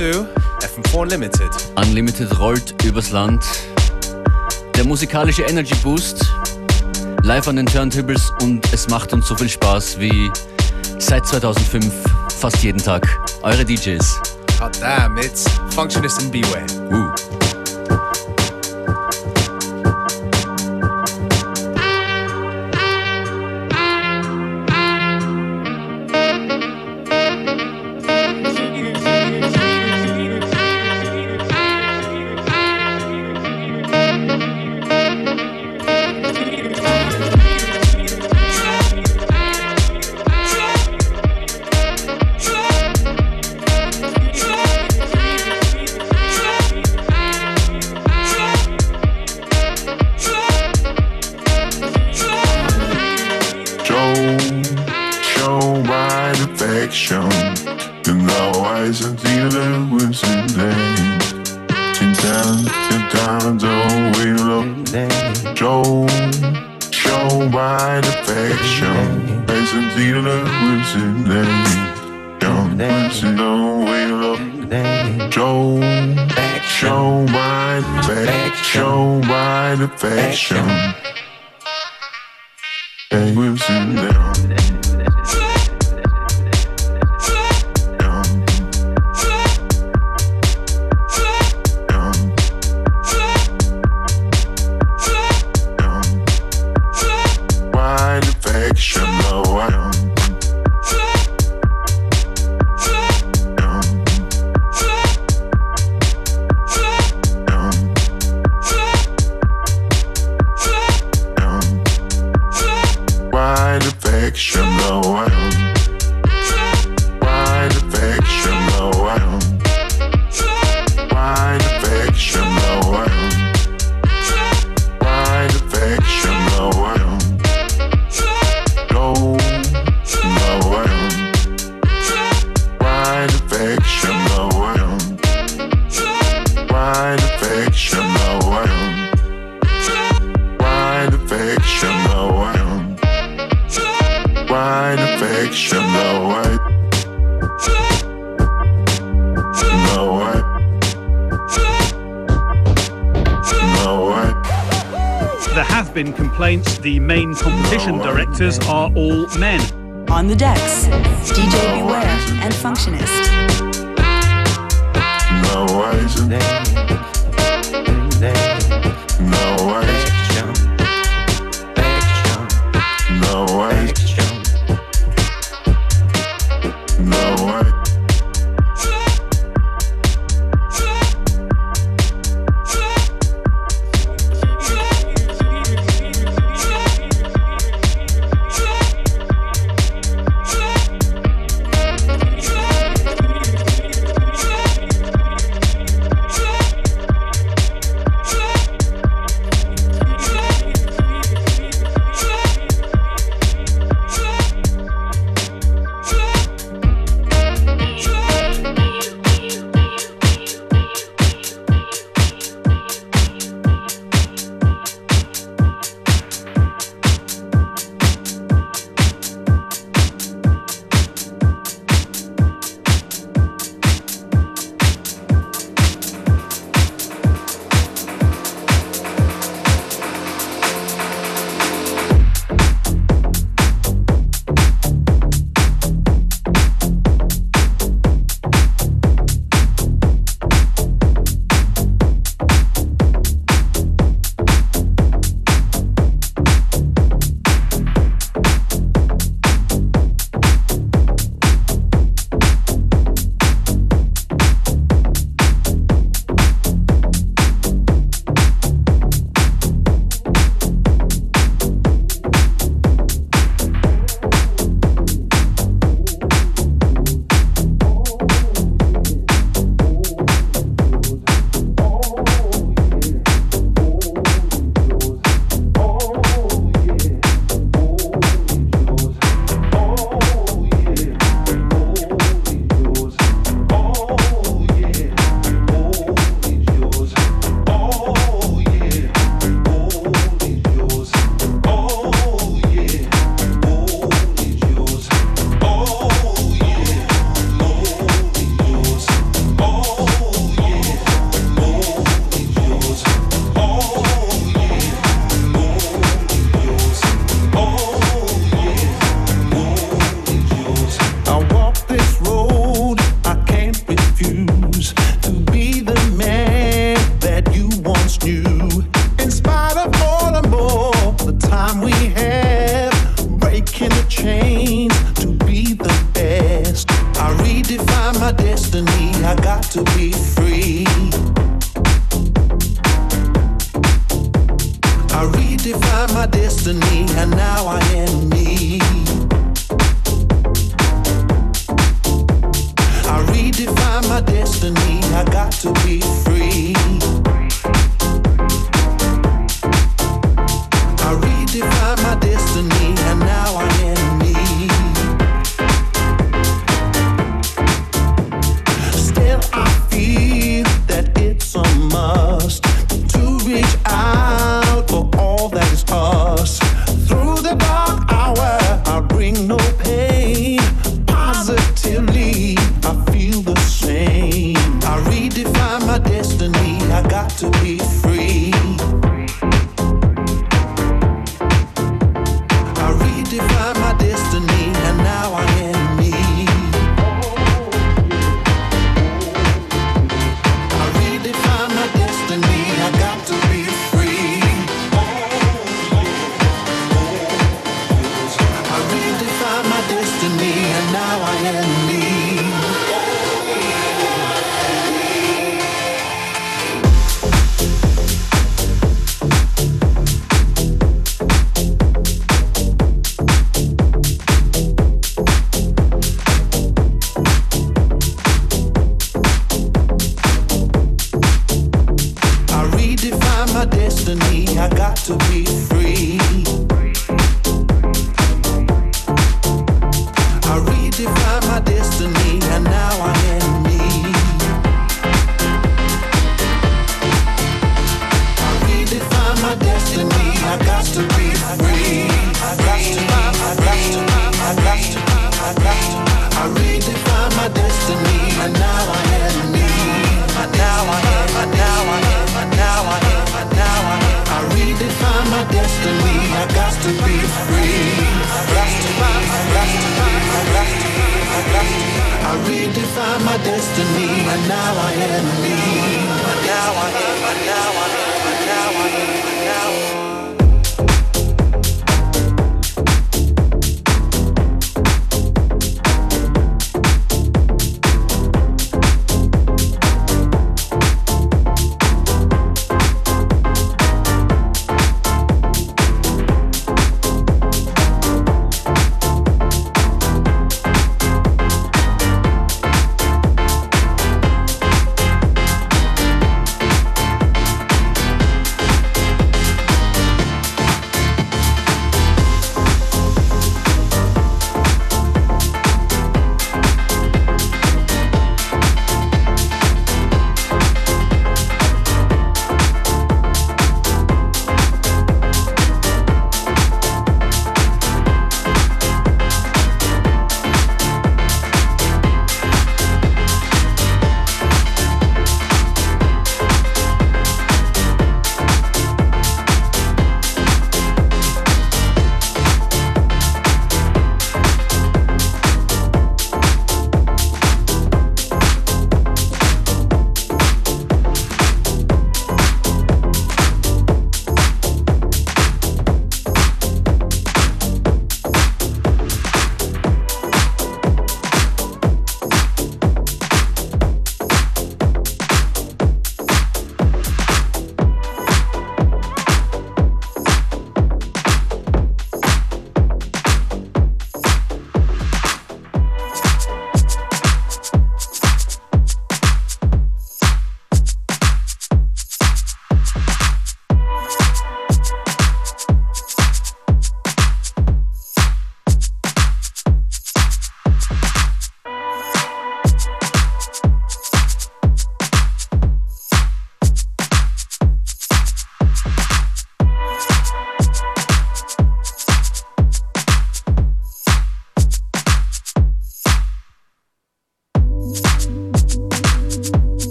to FM4 Unlimited. Unlimited rollt übers Land. Der musikalische Energy Boost. Live an den Turntables und es macht uns so viel Spaß wie seit 2005 fast jeden Tag. Eure DJs. God damn, it's Functionist and Beware. Woo.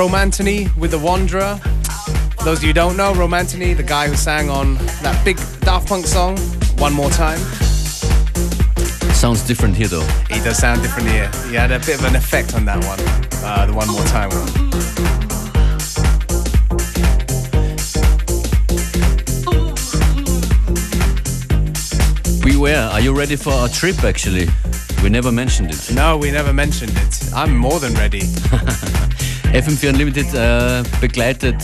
Romanthony with The Wanderer. Those of you who don't know, Romanthony, the guy who sang on that big Daft Punk song, One More Time. Sounds different here though. He does sound different here. He had a bit of an effect on that one, uh, the One More Time one. Beware, are you ready for our trip actually? We never mentioned it. No, we never mentioned it. I'm more than ready. FM4 Unlimited äh, begleitet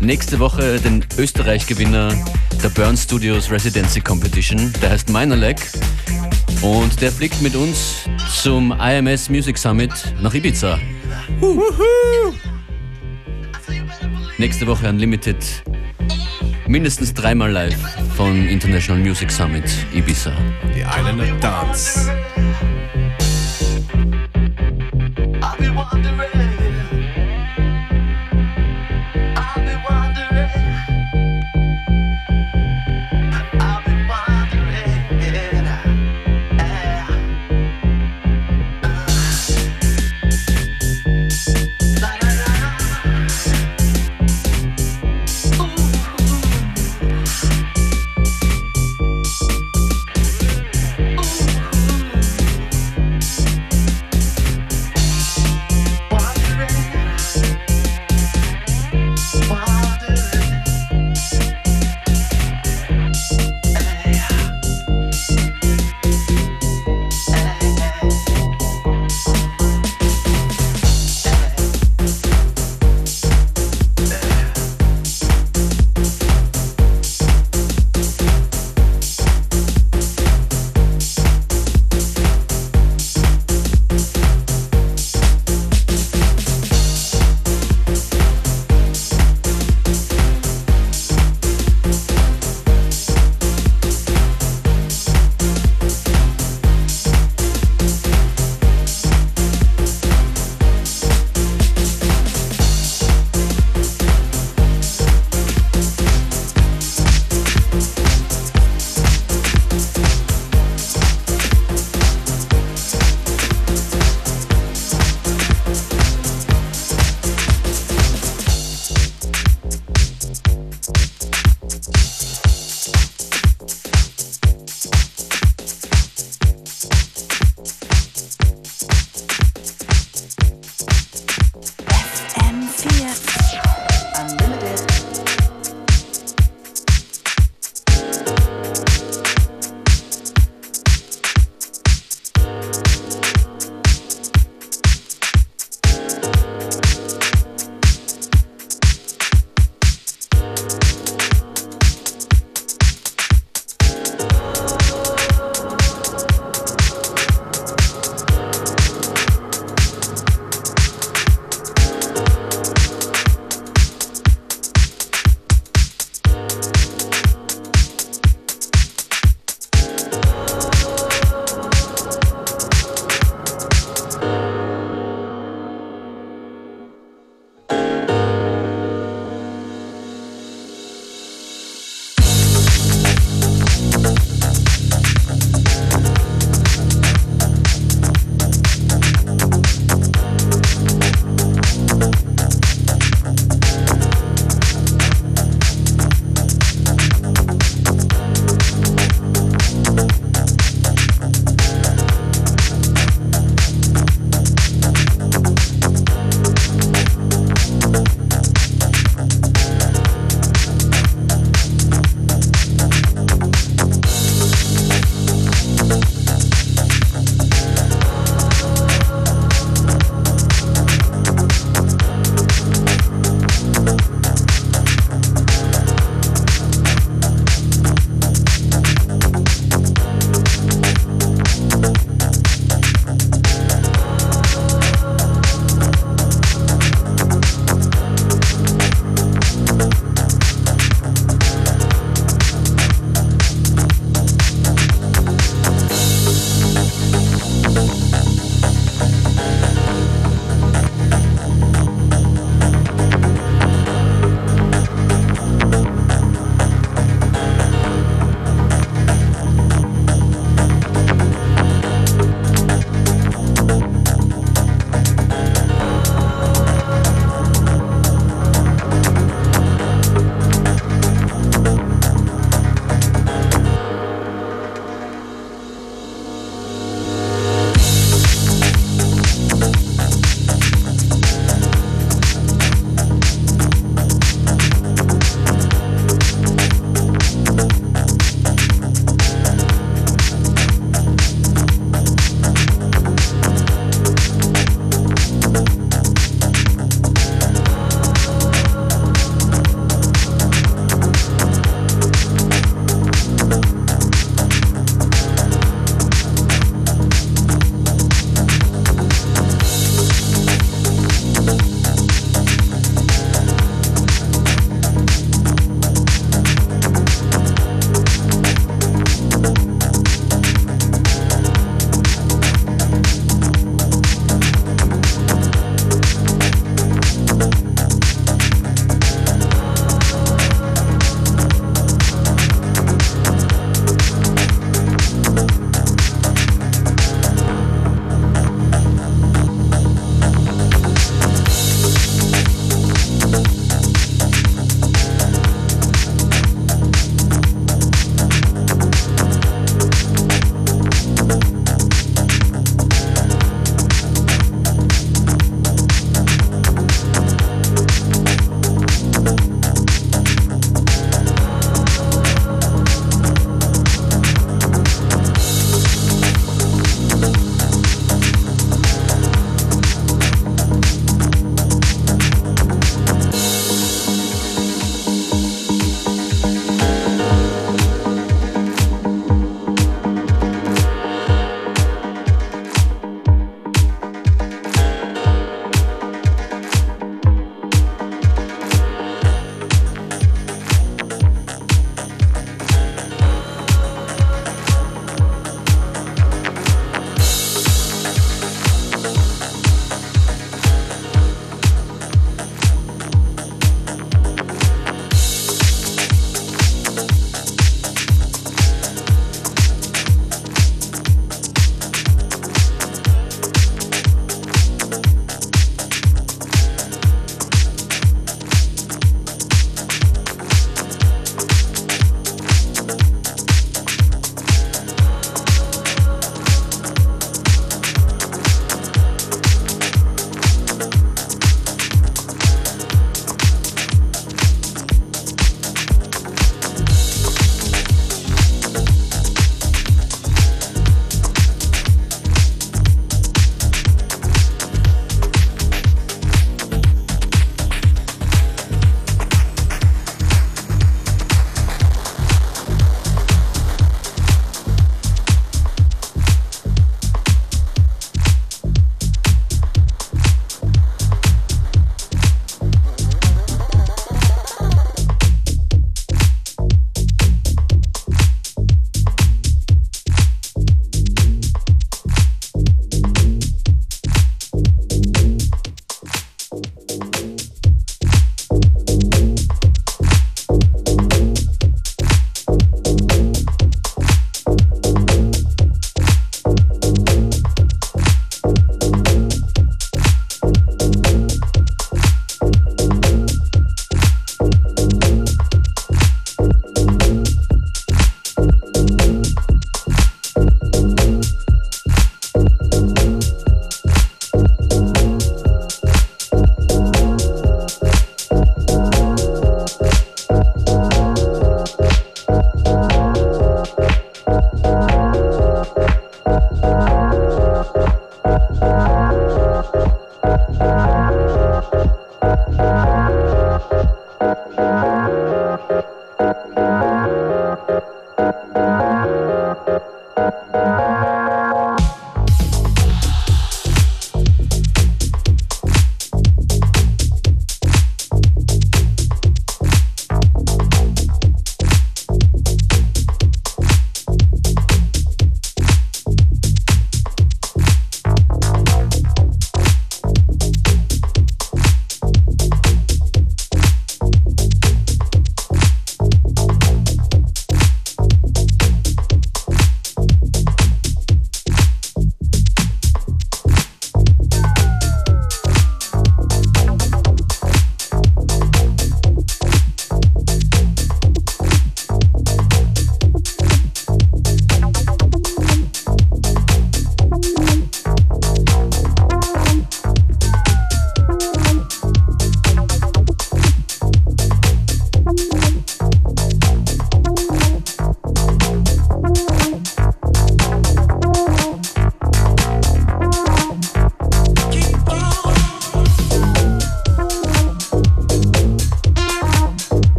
nächste Woche den Österreich-Gewinner der Burn Studios Residency Competition. Der heißt Minerleg und der fliegt mit uns zum IMS Music Summit nach Ibiza. Nächste Woche Unlimited mindestens dreimal live von International Music Summit Ibiza. The Island of Dance.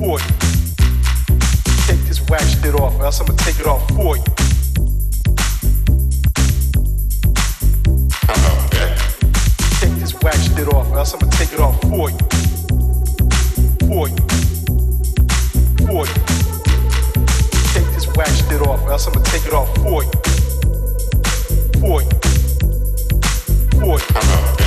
for you. Take this wax shit off, or else I'm gonna take it off for you. Take this wax shit off, or else I'm gonna take it off for you. For you. For you. Take this wax shit off, or else I'm gonna take it off for you. For you. For you.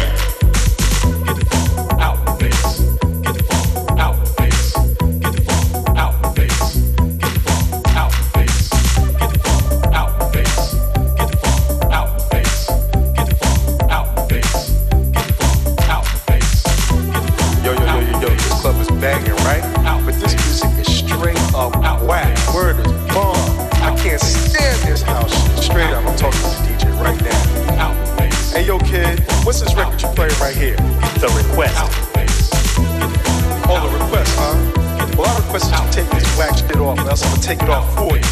take it off for you.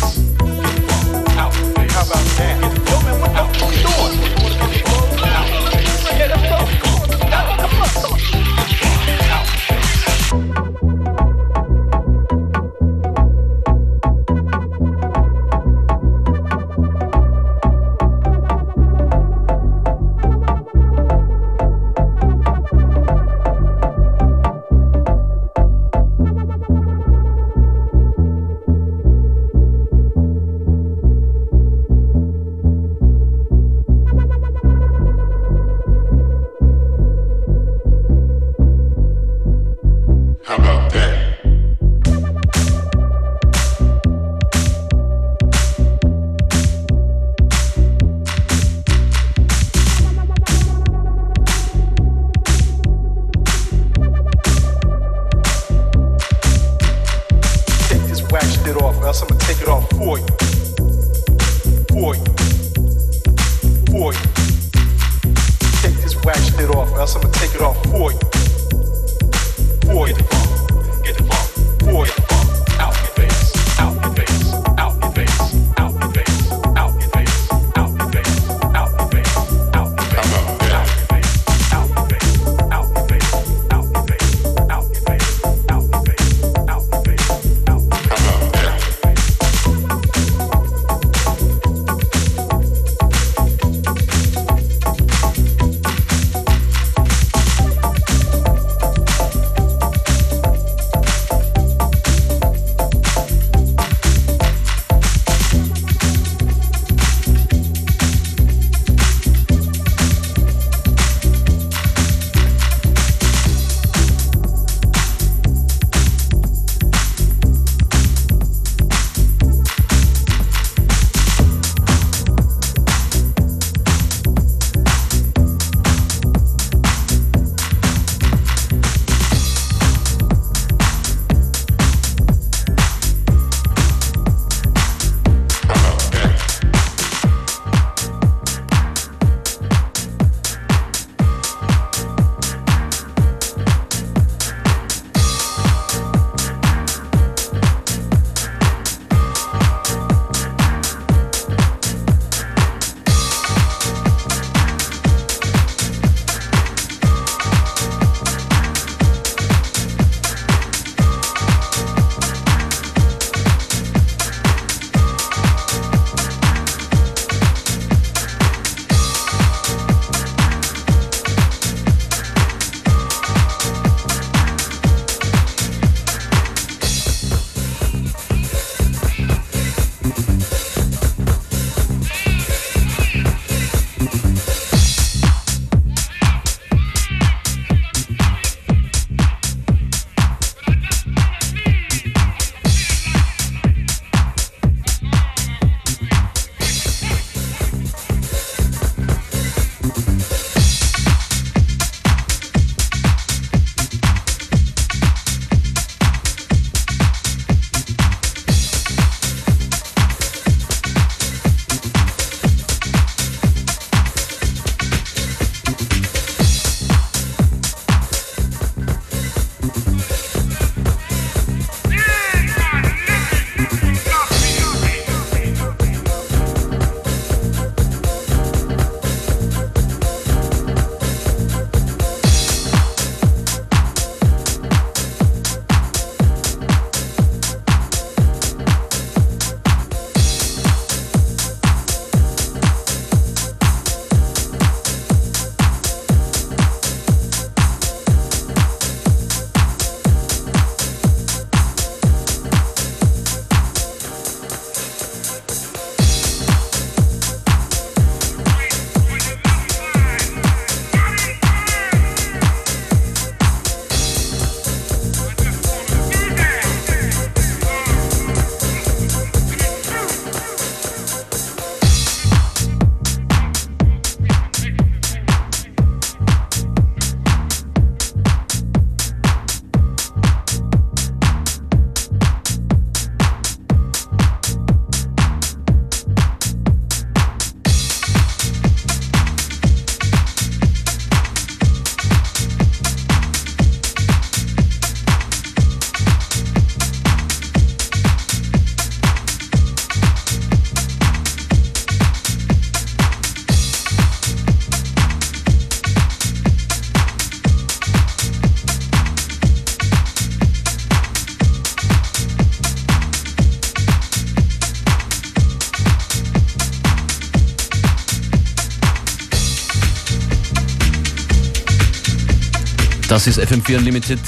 Das ist FM4 Unlimited.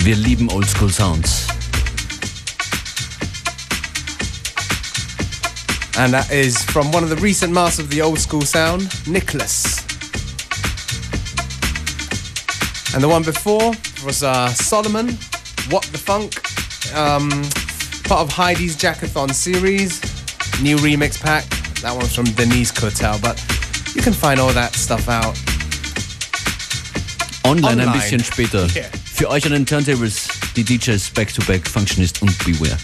Wir lieben Oldschool Sounds. And that is from one of the recent masters of the old school sound, Nicholas. And the one before was uh, Solomon, What the Funk, um, part of Heidi's Jackathon series, new remix pack. That one's from Denise Kotel, but you can find all that stuff out. Online, ein Online. bisschen später. Yeah. Für euch an den Turntables die DJs Back-to-Back, Functionist und Beware.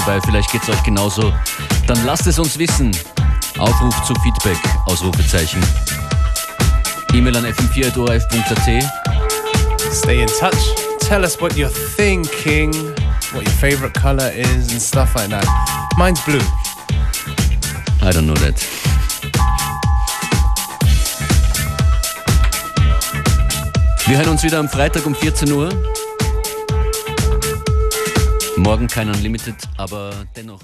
Vorbei. Vielleicht geht es euch genauso. Dann lasst es uns wissen. Aufruf zu Feedback, Ausrufezeichen. E-Mail an fm4.orf.at. Stay in touch. Tell us what you're thinking, what your favorite color is, and stuff like that. Mine's blue. I don't know that. Wir hören uns wieder am Freitag um 14 Uhr. Morgen kein Unlimited, aber dennoch.